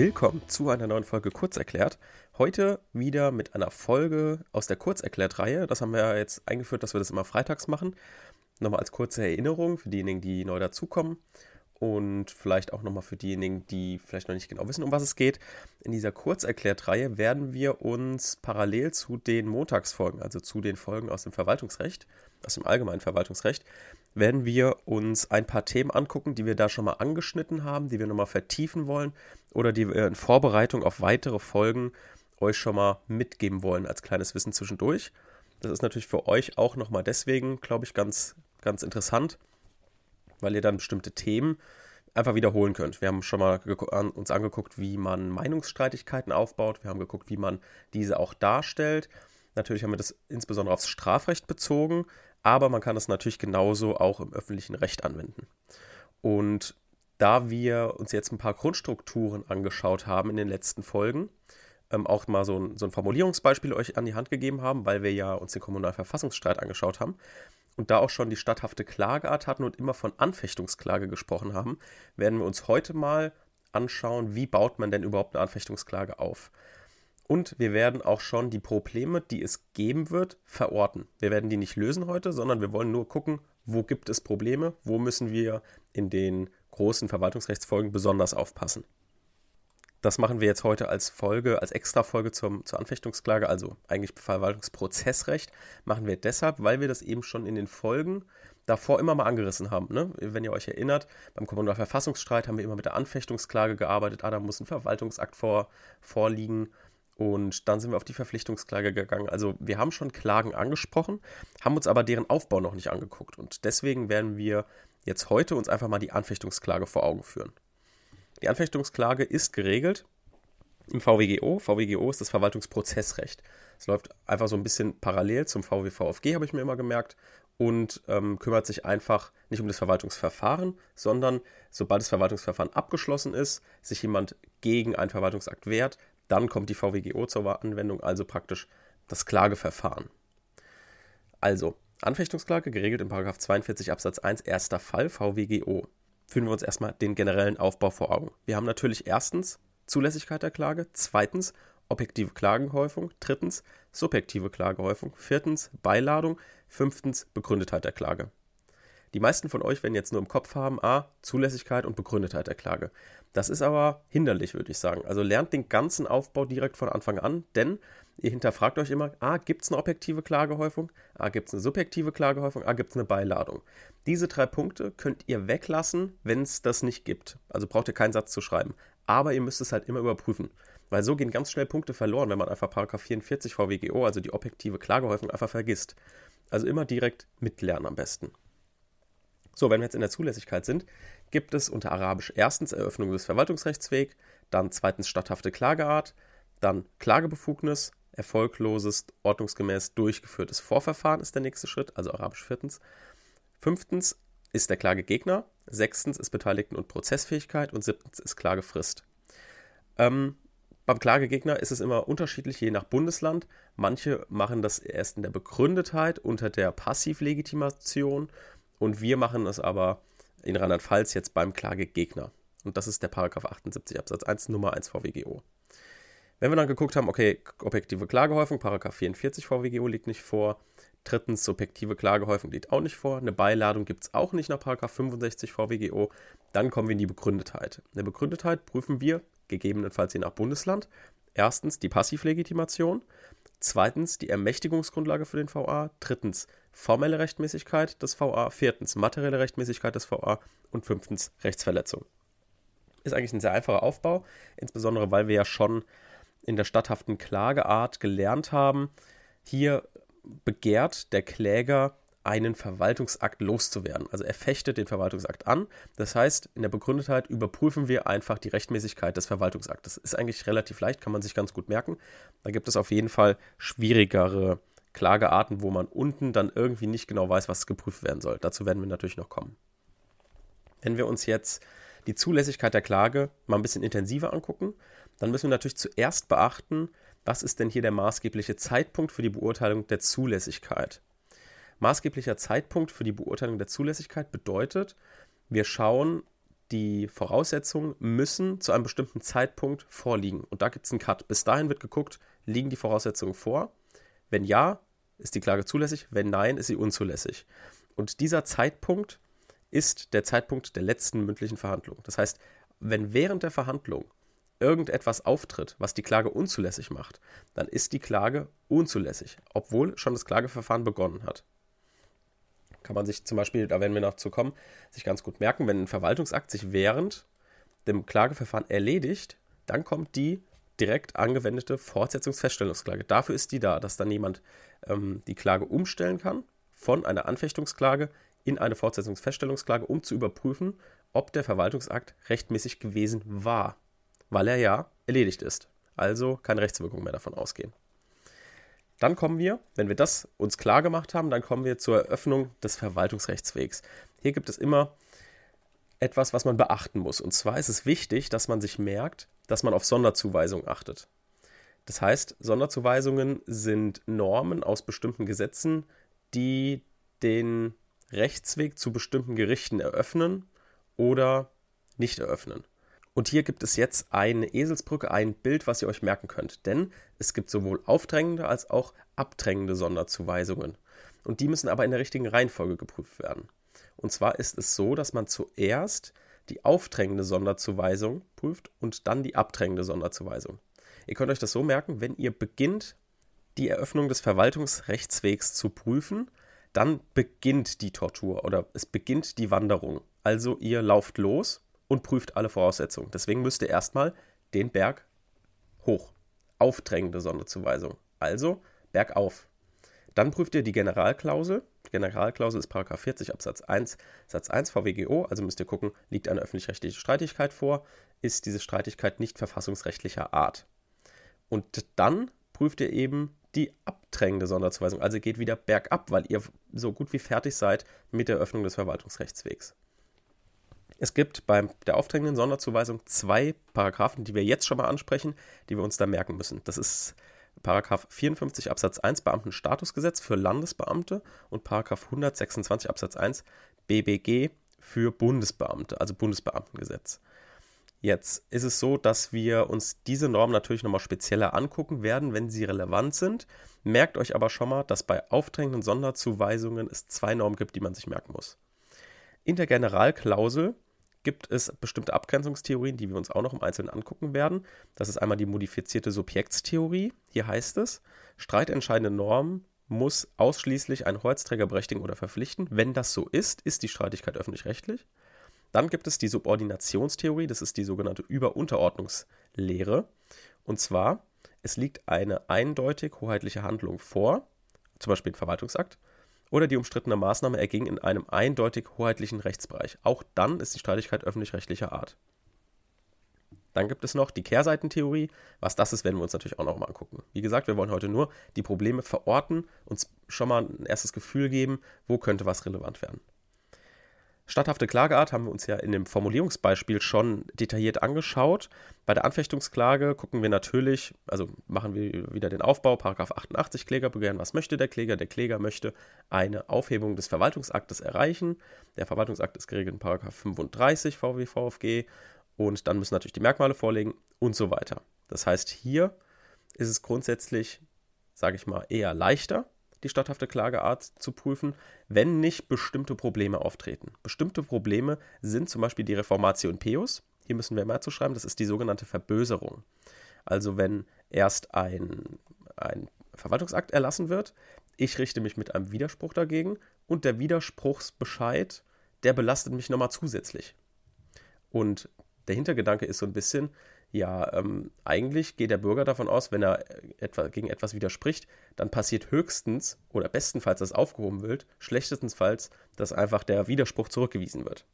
Willkommen zu einer neuen Folge Kurzerklärt. Heute wieder mit einer Folge aus der Kurzerklärt-Reihe. Das haben wir ja jetzt eingeführt, dass wir das immer freitags machen. Nochmal als kurze Erinnerung für diejenigen, die neu dazukommen und vielleicht auch nochmal für diejenigen, die vielleicht noch nicht genau wissen, um was es geht. In dieser Kurzerklärt-Reihe werden wir uns parallel zu den Montagsfolgen, also zu den Folgen aus dem Verwaltungsrecht, aus dem allgemeinen Verwaltungsrecht, werden wir uns ein paar Themen angucken, die wir da schon mal angeschnitten haben, die wir nochmal vertiefen wollen oder die wir in Vorbereitung auf weitere Folgen euch schon mal mitgeben wollen als kleines Wissen zwischendurch. Das ist natürlich für euch auch nochmal deswegen, glaube ich, ganz, ganz interessant, weil ihr dann bestimmte Themen einfach wiederholen könnt. Wir haben schon mal uns angeguckt, wie man Meinungsstreitigkeiten aufbaut. Wir haben geguckt, wie man diese auch darstellt. Natürlich haben wir das insbesondere aufs Strafrecht bezogen, aber man kann das natürlich genauso auch im öffentlichen Recht anwenden. Und da wir uns jetzt ein paar Grundstrukturen angeschaut haben in den letzten Folgen, ähm, auch mal so ein, so ein Formulierungsbeispiel euch an die Hand gegeben haben, weil wir ja uns den Kommunalverfassungsstreit angeschaut haben und da auch schon die statthafte Klageart hatten und immer von Anfechtungsklage gesprochen haben, werden wir uns heute mal anschauen, wie baut man denn überhaupt eine Anfechtungsklage auf. Und wir werden auch schon die Probleme, die es geben wird, verorten. Wir werden die nicht lösen heute, sondern wir wollen nur gucken, wo gibt es Probleme, wo müssen wir in den großen Verwaltungsrechtsfolgen besonders aufpassen. Das machen wir jetzt heute als Folge, als Extra-Folge zur Anfechtungsklage, also eigentlich Verwaltungsprozessrecht, machen wir deshalb, weil wir das eben schon in den Folgen davor immer mal angerissen haben. Ne? Wenn ihr euch erinnert, beim Kommunalverfassungsstreit haben wir immer mit der Anfechtungsklage gearbeitet. Ah, da muss ein Verwaltungsakt vor, vorliegen. Und dann sind wir auf die Verpflichtungsklage gegangen. Also wir haben schon Klagen angesprochen, haben uns aber deren Aufbau noch nicht angeguckt. Und deswegen werden wir jetzt heute uns einfach mal die Anfechtungsklage vor Augen führen. Die Anfechtungsklage ist geregelt im VWGO. VWGO ist das Verwaltungsprozessrecht. Es läuft einfach so ein bisschen parallel zum VWVFG, habe ich mir immer gemerkt, und ähm, kümmert sich einfach nicht um das Verwaltungsverfahren, sondern sobald das Verwaltungsverfahren abgeschlossen ist, sich jemand gegen einen Verwaltungsakt wehrt, dann kommt die VWGO zur Anwendung, also praktisch das Klageverfahren. Also, Anfechtungsklage geregelt in 42 Absatz 1 erster Fall VWGO. Führen wir uns erstmal den generellen Aufbau vor Augen. Wir haben natürlich erstens Zulässigkeit der Klage, zweitens objektive Klagenhäufung, drittens subjektive Klagehäufung, viertens Beiladung, fünftens Begründetheit der Klage. Die meisten von euch werden jetzt nur im Kopf haben, a, Zulässigkeit und Begründetheit der Klage. Das ist aber hinderlich, würde ich sagen. Also lernt den ganzen Aufbau direkt von Anfang an, denn ihr hinterfragt euch immer, a, gibt es eine objektive Klagehäufung, a, gibt es eine subjektive Klagehäufung, a, gibt es eine Beiladung. Diese drei Punkte könnt ihr weglassen, wenn es das nicht gibt. Also braucht ihr keinen Satz zu schreiben. Aber ihr müsst es halt immer überprüfen. Weil so gehen ganz schnell Punkte verloren, wenn man einfach Paragraph 44 VWGO, also die objektive Klagehäufung, einfach vergisst. Also immer direkt mitlernen am besten. So, wenn wir jetzt in der Zulässigkeit sind, gibt es unter Arabisch erstens Eröffnung des Verwaltungsrechtsweg, dann zweitens statthafte Klageart, dann Klagebefugnis, erfolgloses, ordnungsgemäß durchgeführtes Vorverfahren ist der nächste Schritt, also Arabisch viertens. Fünftens ist der Klagegegner, sechstens ist Beteiligten- und Prozessfähigkeit und siebtens ist Klagefrist. Ähm, beim Klagegegner ist es immer unterschiedlich, je nach Bundesland. Manche machen das erst in der Begründetheit unter der Passivlegitimation und wir machen es aber in Rheinland-Pfalz jetzt beim Klagegegner. Und das ist der Paragraph 78 Absatz 1 Nummer 1 VWGO. Wenn wir dann geguckt haben, okay, objektive Klagehäufung, Paragraph 44 VWGO liegt nicht vor. Drittens, subjektive Klagehäufung liegt auch nicht vor. Eine Beiladung gibt es auch nicht nach Paragraph 65 VWGO. Dann kommen wir in die Begründetheit. In der Begründetheit prüfen wir, gegebenenfalls je nach Bundesland, erstens die Passivlegitimation, zweitens die Ermächtigungsgrundlage für den VA, drittens formelle Rechtmäßigkeit des VA, viertens materielle Rechtmäßigkeit des VA und fünftens Rechtsverletzung. Ist eigentlich ein sehr einfacher Aufbau, insbesondere weil wir ja schon in der statthaften Klageart gelernt haben, hier begehrt der Kläger einen Verwaltungsakt loszuwerden. Also er fechtet den Verwaltungsakt an. Das heißt, in der Begründetheit überprüfen wir einfach die Rechtmäßigkeit des Verwaltungsaktes. Ist eigentlich relativ leicht, kann man sich ganz gut merken. Da gibt es auf jeden Fall schwierigere Klagearten, wo man unten dann irgendwie nicht genau weiß, was geprüft werden soll. Dazu werden wir natürlich noch kommen. Wenn wir uns jetzt die Zulässigkeit der Klage mal ein bisschen intensiver angucken, dann müssen wir natürlich zuerst beachten, was ist denn hier der maßgebliche Zeitpunkt für die Beurteilung der Zulässigkeit. Maßgeblicher Zeitpunkt für die Beurteilung der Zulässigkeit bedeutet, wir schauen die Voraussetzungen müssen zu einem bestimmten Zeitpunkt vorliegen. Und da gibt es einen Cut. Bis dahin wird geguckt, liegen die Voraussetzungen vor? Wenn ja, ist die Klage zulässig. Wenn nein, ist sie unzulässig. Und dieser Zeitpunkt ist der Zeitpunkt der letzten mündlichen Verhandlung. Das heißt, wenn während der Verhandlung irgendetwas auftritt, was die Klage unzulässig macht, dann ist die Klage unzulässig, obwohl schon das Klageverfahren begonnen hat. Kann man sich zum Beispiel, da werden wir noch zu kommen, sich ganz gut merken, wenn ein Verwaltungsakt sich während dem Klageverfahren erledigt, dann kommt die direkt angewendete Fortsetzungsfeststellungsklage. Dafür ist die da, dass dann jemand ähm, die Klage umstellen kann von einer Anfechtungsklage in eine Fortsetzungsfeststellungsklage, um zu überprüfen, ob der Verwaltungsakt rechtmäßig gewesen war, weil er ja erledigt ist. Also keine Rechtswirkung mehr davon ausgehen. Dann kommen wir, wenn wir das uns klar gemacht haben, dann kommen wir zur Eröffnung des Verwaltungsrechtswegs. Hier gibt es immer etwas, was man beachten muss. Und zwar ist es wichtig, dass man sich merkt, dass man auf Sonderzuweisungen achtet. Das heißt, Sonderzuweisungen sind Normen aus bestimmten Gesetzen, die den Rechtsweg zu bestimmten Gerichten eröffnen oder nicht eröffnen. Und hier gibt es jetzt eine Eselsbrücke, ein Bild, was ihr euch merken könnt. Denn es gibt sowohl aufdrängende als auch abdrängende Sonderzuweisungen. Und die müssen aber in der richtigen Reihenfolge geprüft werden. Und zwar ist es so, dass man zuerst die aufdrängende Sonderzuweisung prüft und dann die abdrängende Sonderzuweisung. Ihr könnt euch das so merken, wenn ihr beginnt, die Eröffnung des Verwaltungsrechtswegs zu prüfen, dann beginnt die Tortur oder es beginnt die Wanderung. Also ihr lauft los und prüft alle Voraussetzungen. Deswegen müsst ihr erstmal den Berg hoch. Aufdrängende Sonderzuweisung. Also bergauf. Dann prüft ihr die Generalklausel. Generalklausel ist 40 Absatz 1 Satz 1 VWGO. Also müsst ihr gucken, liegt eine öffentlich-rechtliche Streitigkeit vor? Ist diese Streitigkeit nicht verfassungsrechtlicher Art? Und dann prüft ihr eben die abdrängende Sonderzuweisung. Also geht wieder bergab, weil ihr so gut wie fertig seid mit der Öffnung des Verwaltungsrechtswegs. Es gibt bei der aufdrängenden Sonderzuweisung zwei Paragraphen, die wir jetzt schon mal ansprechen, die wir uns da merken müssen. Das ist Paragraph 54 Absatz 1 Beamtenstatusgesetz für Landesbeamte und Paragraph 126 Absatz 1 BBG für Bundesbeamte, also Bundesbeamtengesetz. Jetzt ist es so, dass wir uns diese Normen natürlich nochmal spezieller angucken werden, wenn sie relevant sind. Merkt euch aber schon mal, dass bei aufdrängenden Sonderzuweisungen es zwei Normen gibt, die man sich merken muss. In der Generalklausel gibt es bestimmte Abgrenzungstheorien, die wir uns auch noch im Einzelnen angucken werden. Das ist einmal die modifizierte Subjektstheorie. Hier heißt es, streitentscheidende Norm muss ausschließlich einen Hoheitsträger berechtigen oder verpflichten. Wenn das so ist, ist die Streitigkeit öffentlich-rechtlich. Dann gibt es die Subordinationstheorie, das ist die sogenannte Überunterordnungslehre. Und zwar, es liegt eine eindeutig hoheitliche Handlung vor, zum Beispiel ein Verwaltungsakt, oder die umstrittene Maßnahme erging in einem eindeutig hoheitlichen Rechtsbereich. Auch dann ist die Streitigkeit öffentlich-rechtlicher Art. Dann gibt es noch die Kehrseitentheorie. Was das ist, werden wir uns natürlich auch noch mal angucken. Wie gesagt, wir wollen heute nur die Probleme verorten, uns schon mal ein erstes Gefühl geben, wo könnte was relevant werden. Statthafte Klageart haben wir uns ja in dem Formulierungsbeispiel schon detailliert angeschaut. Bei der Anfechtungsklage gucken wir natürlich, also machen wir wieder den Aufbau, Paragraph 88 Kläger begehren, was möchte der Kläger? Der Kläger möchte eine Aufhebung des Verwaltungsaktes erreichen. Der Verwaltungsakt ist geregelt in Paragraph 35 VW VfG und dann müssen natürlich die Merkmale vorlegen und so weiter. Das heißt, hier ist es grundsätzlich, sage ich mal, eher leichter, die statthafte Klageart zu prüfen, wenn nicht bestimmte Probleme auftreten. Bestimmte Probleme sind zum Beispiel die Reformatio in Peus. Hier müssen wir mal zu schreiben, das ist die sogenannte Verböserung. Also wenn erst ein, ein Verwaltungsakt erlassen wird, ich richte mich mit einem Widerspruch dagegen und der Widerspruchsbescheid, der belastet mich nochmal zusätzlich. Und der Hintergedanke ist so ein bisschen, ja, ähm, eigentlich geht der Bürger davon aus, wenn er etwa, gegen etwas widerspricht, dann passiert höchstens oder bestenfalls, dass aufgehoben wird, schlechtestenfalls, dass einfach der Widerspruch zurückgewiesen wird.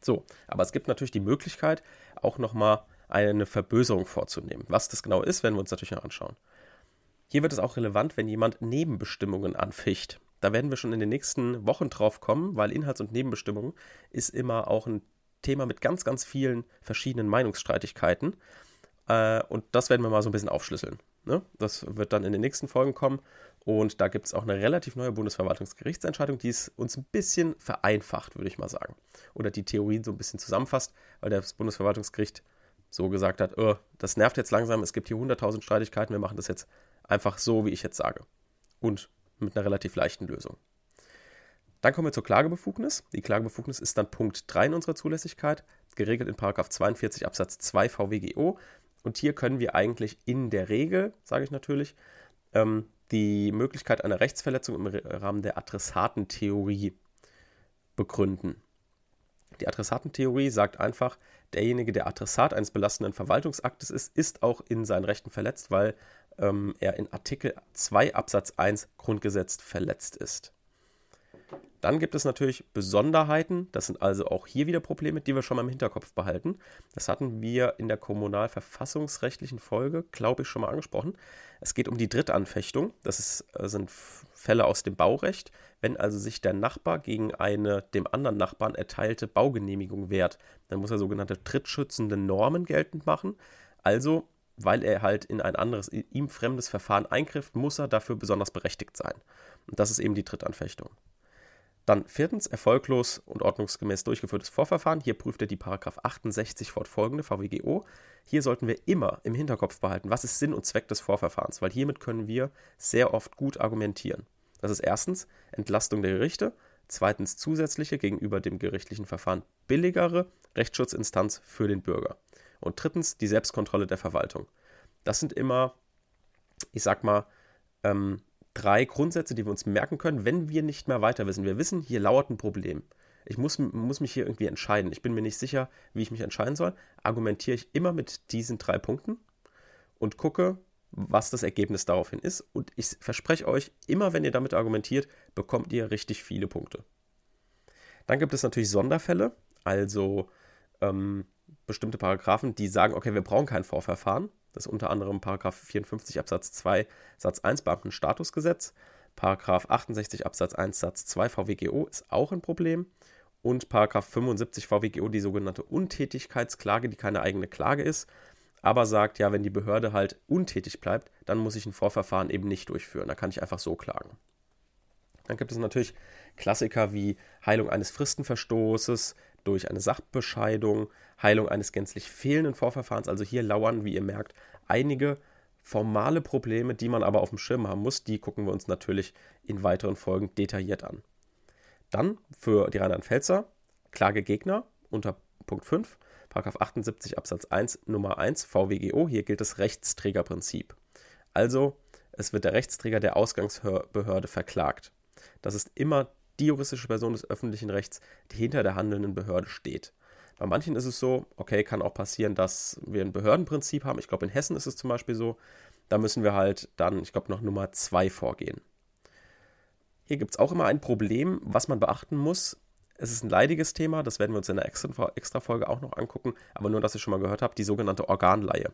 So, aber es gibt natürlich die Möglichkeit, auch nochmal eine Verböserung vorzunehmen. Was das genau ist, werden wir uns natürlich noch anschauen. Hier wird es auch relevant, wenn jemand Nebenbestimmungen anficht. Da werden wir schon in den nächsten Wochen drauf kommen, weil Inhalts- und Nebenbestimmungen ist immer auch ein Thema mit ganz, ganz vielen verschiedenen Meinungsstreitigkeiten. Äh, und das werden wir mal so ein bisschen aufschlüsseln. Ne? Das wird dann in den nächsten Folgen kommen. Und da gibt es auch eine relativ neue Bundesverwaltungsgerichtsentscheidung, die es uns ein bisschen vereinfacht, würde ich mal sagen. Oder die Theorien so ein bisschen zusammenfasst, weil das Bundesverwaltungsgericht so gesagt hat, oh, das nervt jetzt langsam, es gibt hier 100.000 Streitigkeiten, wir machen das jetzt einfach so, wie ich jetzt sage. Und mit einer relativ leichten Lösung. Dann kommen wir zur Klagebefugnis. Die Klagebefugnis ist dann Punkt 3 in unserer Zulässigkeit, geregelt in 42 Absatz 2 VWGO. Und hier können wir eigentlich in der Regel, sage ich natürlich, ähm, die Möglichkeit einer Rechtsverletzung im Rahmen der Adressatentheorie begründen. Die Adressatentheorie sagt einfach, derjenige, der Adressat eines belastenden Verwaltungsaktes ist, ist auch in seinen Rechten verletzt, weil ähm, er in Artikel 2 Absatz 1 Grundgesetz verletzt ist. Dann gibt es natürlich Besonderheiten. Das sind also auch hier wieder Probleme, die wir schon mal im Hinterkopf behalten. Das hatten wir in der kommunalverfassungsrechtlichen Folge, glaube ich, schon mal angesprochen. Es geht um die Drittanfechtung. Das ist, äh, sind Fälle aus dem Baurecht. Wenn also sich der Nachbar gegen eine dem anderen Nachbarn erteilte Baugenehmigung wehrt, dann muss er sogenannte drittschützende Normen geltend machen. Also, weil er halt in ein anderes, ihm fremdes Verfahren eingrifft, muss er dafür besonders berechtigt sein. Und das ist eben die Drittanfechtung. Dann viertens, erfolglos und ordnungsgemäß durchgeführtes Vorverfahren. Hier prüft er die Paragraph 68 fortfolgende VWGO. Hier sollten wir immer im Hinterkopf behalten, was ist Sinn und Zweck des Vorverfahrens, weil hiermit können wir sehr oft gut argumentieren. Das ist erstens Entlastung der Gerichte, zweitens zusätzliche gegenüber dem gerichtlichen Verfahren billigere Rechtsschutzinstanz für den Bürger und drittens die Selbstkontrolle der Verwaltung. Das sind immer, ich sag mal, ähm, drei Grundsätze, die wir uns merken können, wenn wir nicht mehr weiter wissen. Wir wissen, hier lauert ein Problem. Ich muss, muss mich hier irgendwie entscheiden. Ich bin mir nicht sicher, wie ich mich entscheiden soll. Argumentiere ich immer mit diesen drei Punkten und gucke, was das Ergebnis daraufhin ist. Und ich verspreche euch, immer wenn ihr damit argumentiert, bekommt ihr richtig viele Punkte. Dann gibt es natürlich Sonderfälle, also ähm, bestimmte Paragraphen, die sagen, okay, wir brauchen kein Vorverfahren. Das ist unter anderem Paragraph 54 Absatz 2 Satz 1 Beamtenstatusgesetz. Paragraph 68 Absatz 1 Satz 2 VWGO ist auch ein Problem. Und Paragraph 75 VWGO die sogenannte Untätigkeitsklage, die keine eigene Klage ist, aber sagt, ja, wenn die Behörde halt untätig bleibt, dann muss ich ein Vorverfahren eben nicht durchführen. Da kann ich einfach so klagen. Dann gibt es natürlich Klassiker wie Heilung eines Fristenverstoßes, durch eine Sachbescheidung, Heilung eines gänzlich fehlenden Vorverfahrens. Also hier lauern, wie ihr merkt, einige formale Probleme, die man aber auf dem Schirm haben muss. Die gucken wir uns natürlich in weiteren Folgen detailliert an. Dann für die Rheinland-Pfälzer Klagegegner unter Punkt 5, Paragraph 78 Absatz 1 Nummer 1 VWGO. Hier gilt das Rechtsträgerprinzip. Also, es wird der Rechtsträger der Ausgangsbehörde verklagt. Das ist immer die juristische Person des öffentlichen Rechts, die hinter der handelnden Behörde steht. Bei manchen ist es so, okay, kann auch passieren, dass wir ein Behördenprinzip haben. Ich glaube, in Hessen ist es zum Beispiel so. Da müssen wir halt dann, ich glaube, noch Nummer zwei vorgehen. Hier gibt es auch immer ein Problem, was man beachten muss. Es ist ein leidiges Thema, das werden wir uns in der Extra-Folge auch noch angucken, aber nur, dass ihr schon mal gehört habt, die sogenannte Organleihe.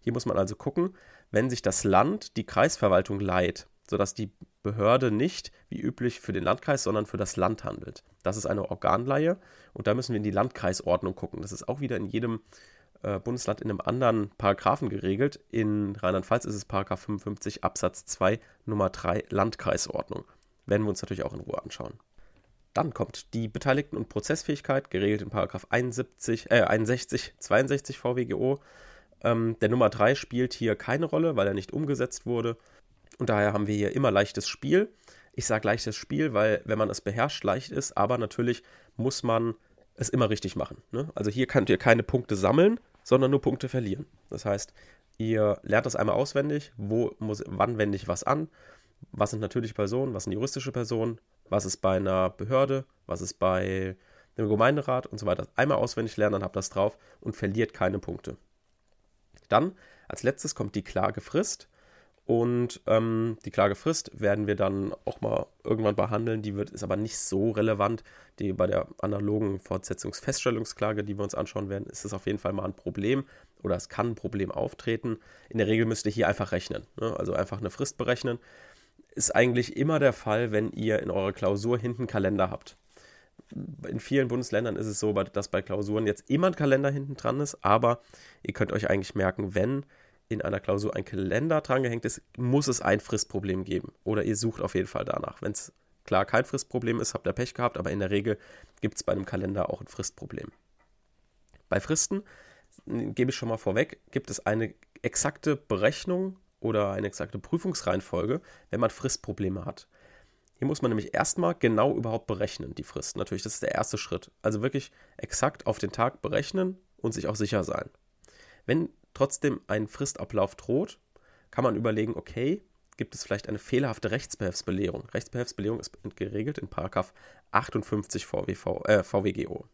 Hier muss man also gucken, wenn sich das Land die Kreisverwaltung leiht, sodass die Behörde nicht wie üblich für den Landkreis, sondern für das Land handelt. Das ist eine Organleihe und da müssen wir in die Landkreisordnung gucken. Das ist auch wieder in jedem äh, Bundesland in einem anderen Paragraphen geregelt. In Rheinland-Pfalz ist es Paragraph 55 Absatz 2 Nummer 3 Landkreisordnung. Werden wir uns natürlich auch in Ruhe anschauen. Dann kommt die Beteiligten- und Prozessfähigkeit, geregelt in Paragraph 71, äh, 61, 62 VWGO. Ähm, der Nummer 3 spielt hier keine Rolle, weil er nicht umgesetzt wurde. Und daher haben wir hier immer leichtes Spiel. Ich sage leichtes Spiel, weil wenn man es beherrscht, leicht ist, aber natürlich muss man es immer richtig machen. Ne? Also hier könnt ihr keine Punkte sammeln, sondern nur Punkte verlieren. Das heißt, ihr lernt das einmal auswendig, wo muss, wann wende ich was an, was sind natürliche Personen, was sind juristische Personen, was ist bei einer Behörde, was ist bei dem Gemeinderat und so weiter. Einmal auswendig lernen, dann habt das drauf und verliert keine Punkte. Dann als letztes kommt die Klagefrist. Und ähm, die Klagefrist werden wir dann auch mal irgendwann behandeln. Die wird, ist aber nicht so relevant. Die, bei der analogen Fortsetzungsfeststellungsklage, die wir uns anschauen werden, ist es auf jeden Fall mal ein Problem oder es kann ein Problem auftreten. In der Regel müsst ihr hier einfach rechnen. Ne? Also einfach eine Frist berechnen. Ist eigentlich immer der Fall, wenn ihr in eurer Klausur hinten Kalender habt. in vielen Bundesländern ist es so, dass bei Klausuren jetzt immer ein Kalender hinten dran ist, aber ihr könnt euch eigentlich merken, wenn in einer Klausur ein Kalender drangehängt ist, muss es ein Fristproblem geben. Oder ihr sucht auf jeden Fall danach. Wenn es klar kein Fristproblem ist, habt ihr Pech gehabt, aber in der Regel gibt es bei einem Kalender auch ein Fristproblem. Bei Fristen, gebe ich schon mal vorweg, gibt es eine exakte Berechnung oder eine exakte Prüfungsreihenfolge, wenn man Fristprobleme hat. Hier muss man nämlich erstmal genau überhaupt berechnen, die Frist. Natürlich, das ist der erste Schritt. Also wirklich exakt auf den Tag berechnen und sich auch sicher sein. Wenn trotzdem ein Fristablauf droht, kann man überlegen, okay, gibt es vielleicht eine fehlerhafte Rechtsbehelfsbelehrung. Rechtsbehelfsbelehrung ist geregelt in 58 VWV, äh, VWGO.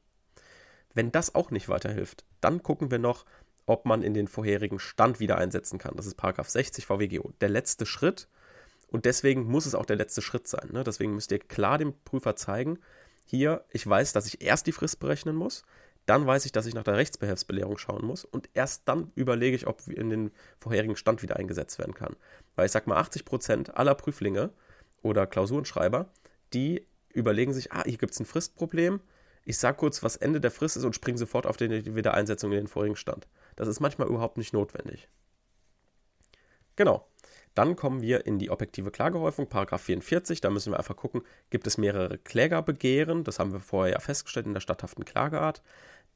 Wenn das auch nicht weiterhilft, dann gucken wir noch, ob man in den vorherigen Stand wieder einsetzen kann. Das ist 60 VWGO. Der letzte Schritt. Und deswegen muss es auch der letzte Schritt sein. Ne? Deswegen müsst ihr klar dem Prüfer zeigen, hier, ich weiß, dass ich erst die Frist berechnen muss, dann weiß ich, dass ich nach der Rechtsbehelfsbelehrung schauen muss und erst dann überlege ich, ob in den vorherigen Stand wieder eingesetzt werden kann. Weil ich sag mal, 80% aller Prüflinge oder Klausurenschreiber, die überlegen sich, ah, hier gibt es ein Fristproblem, ich sage kurz, was Ende der Frist ist und springe sofort auf die Wiedereinsetzung in den vorigen Stand. Das ist manchmal überhaupt nicht notwendig. Genau. Dann kommen wir in die objektive Klagehäufung, Paragraph 44. Da müssen wir einfach gucken, gibt es mehrere Klägerbegehren? Das haben wir vorher ja festgestellt in der statthaften Klageart.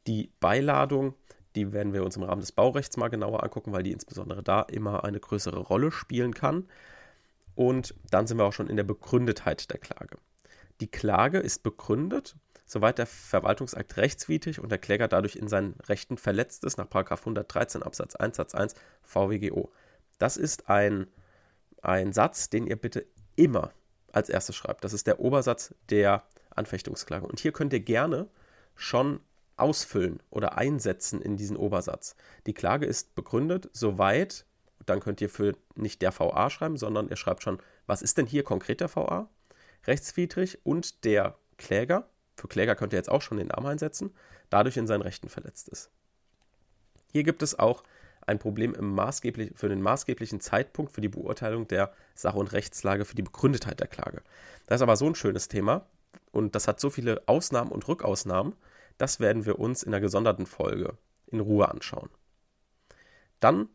Die Beiladung, die werden wir uns im Rahmen des Baurechts mal genauer angucken, weil die insbesondere da immer eine größere Rolle spielen kann. Und dann sind wir auch schon in der Begründetheit der Klage. Die Klage ist begründet soweit der Verwaltungsakt rechtswidrig und der Kläger dadurch in seinen Rechten verletzt ist, nach 113 Absatz 1 Satz 1 VWGO. Das ist ein, ein Satz, den ihr bitte immer als erstes schreibt. Das ist der Obersatz der Anfechtungsklage. Und hier könnt ihr gerne schon ausfüllen oder einsetzen in diesen Obersatz. Die Klage ist begründet, soweit, dann könnt ihr für nicht der VA schreiben, sondern ihr schreibt schon, was ist denn hier konkret der VA? Rechtswidrig und der Kläger für Kläger könnt ihr jetzt auch schon den Namen einsetzen, dadurch in seinen Rechten verletzt ist. Hier gibt es auch ein Problem für den maßgeblichen Zeitpunkt für die Beurteilung der Sach- und Rechtslage für die Begründetheit der Klage. Das ist aber so ein schönes Thema und das hat so viele Ausnahmen und Rückausnahmen, das werden wir uns in einer gesonderten Folge in Ruhe anschauen. Dann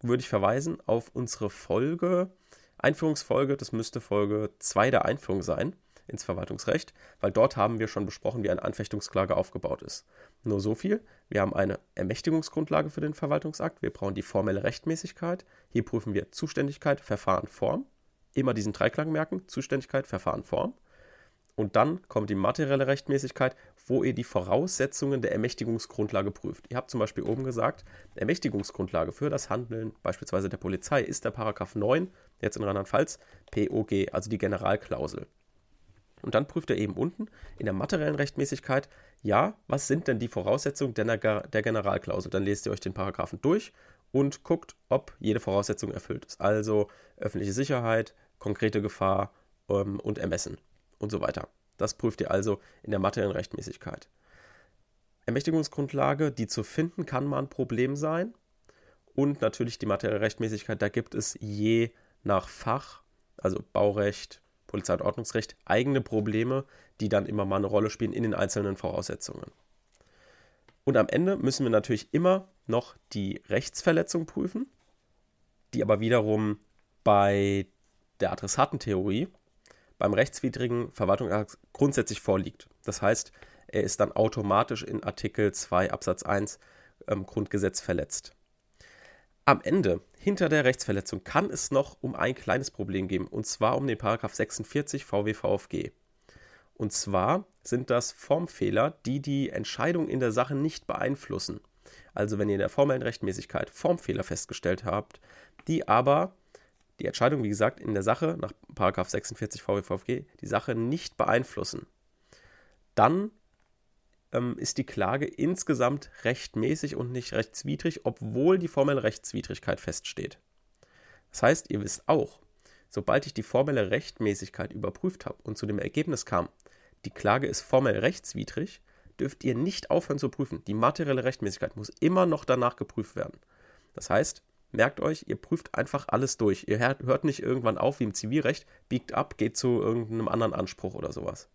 würde ich verweisen auf unsere Folge, Einführungsfolge, das müsste Folge 2 der Einführung sein ins Verwaltungsrecht, weil dort haben wir schon besprochen, wie eine Anfechtungsklage aufgebaut ist. Nur so viel, wir haben eine Ermächtigungsgrundlage für den Verwaltungsakt, wir brauchen die formelle Rechtmäßigkeit, hier prüfen wir Zuständigkeit, Verfahren, Form, immer diesen Dreiklang merken, Zuständigkeit, Verfahren, Form. Und dann kommt die materielle Rechtmäßigkeit, wo ihr die Voraussetzungen der Ermächtigungsgrundlage prüft. Ihr habt zum Beispiel oben gesagt, Ermächtigungsgrundlage für das Handeln beispielsweise der Polizei ist der Paragraph 9, jetzt in Rheinland-Pfalz, POG, also die Generalklausel. Und dann prüft er eben unten in der materiellen Rechtmäßigkeit, ja, was sind denn die Voraussetzungen der, der Generalklausel? Dann lest ihr euch den Paragraphen durch und guckt, ob jede Voraussetzung erfüllt ist. Also öffentliche Sicherheit, konkrete Gefahr ähm, und Ermessen und so weiter. Das prüft ihr also in der materiellen Rechtmäßigkeit. Ermächtigungsgrundlage, die zu finden, kann mal ein Problem sein. Und natürlich die materielle Rechtmäßigkeit, da gibt es je nach Fach, also Baurecht, Polizei- und Ordnungsrecht eigene Probleme, die dann immer mal eine Rolle spielen in den einzelnen Voraussetzungen. Und am Ende müssen wir natürlich immer noch die Rechtsverletzung prüfen, die aber wiederum bei der Adressatentheorie beim rechtswidrigen Verwaltungsakt grundsätzlich vorliegt. Das heißt, er ist dann automatisch in Artikel 2 Absatz 1 ähm, Grundgesetz verletzt. Am Ende, hinter der Rechtsverletzung, kann es noch um ein kleines Problem gehen, und zwar um den Paragraph 46 VWVFG. Und zwar sind das Formfehler, die die Entscheidung in der Sache nicht beeinflussen. Also wenn ihr in der formellen Rechtmäßigkeit Formfehler festgestellt habt, die aber die Entscheidung, wie gesagt, in der Sache nach Paragraph 46 VWVFG die Sache nicht beeinflussen, dann ähm, ist die Klage insgesamt rechtmäßig und nicht rechtswidrig, obwohl die formelle Rechtswidrigkeit feststeht. Das heißt, ihr wisst auch, sobald ich die formelle Rechtmäßigkeit überprüft habe und zu dem Ergebnis kam, die Klage ist formell rechtswidrig, dürft ihr nicht aufhören zu prüfen. Die materielle Rechtmäßigkeit muss immer noch danach geprüft werden. Das heißt, merkt euch, ihr prüft einfach alles durch. Ihr hört nicht irgendwann auf wie im Zivilrecht, biegt ab, geht zu irgendeinem anderen Anspruch oder sowas.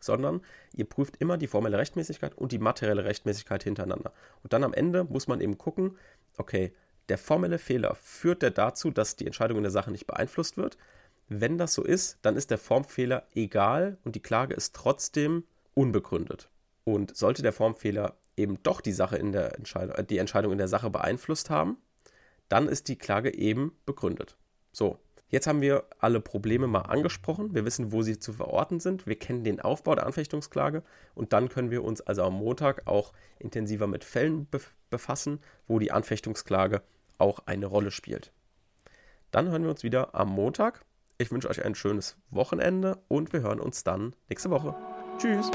sondern ihr prüft immer die formelle Rechtmäßigkeit und die materielle Rechtmäßigkeit hintereinander. Und dann am Ende muss man eben gucken, okay, der formelle Fehler führt der dazu, dass die Entscheidung in der Sache nicht beeinflusst wird. Wenn das so ist, dann ist der Formfehler egal und die Klage ist trotzdem unbegründet. Und sollte der Formfehler eben doch die Sache in der Entscheidung, äh, die Entscheidung in der Sache beeinflusst haben, dann ist die Klage eben begründet. So, Jetzt haben wir alle Probleme mal angesprochen. Wir wissen, wo sie zu verorten sind. Wir kennen den Aufbau der Anfechtungsklage. Und dann können wir uns also am Montag auch intensiver mit Fällen befassen, wo die Anfechtungsklage auch eine Rolle spielt. Dann hören wir uns wieder am Montag. Ich wünsche euch ein schönes Wochenende und wir hören uns dann nächste Woche. Tschüss.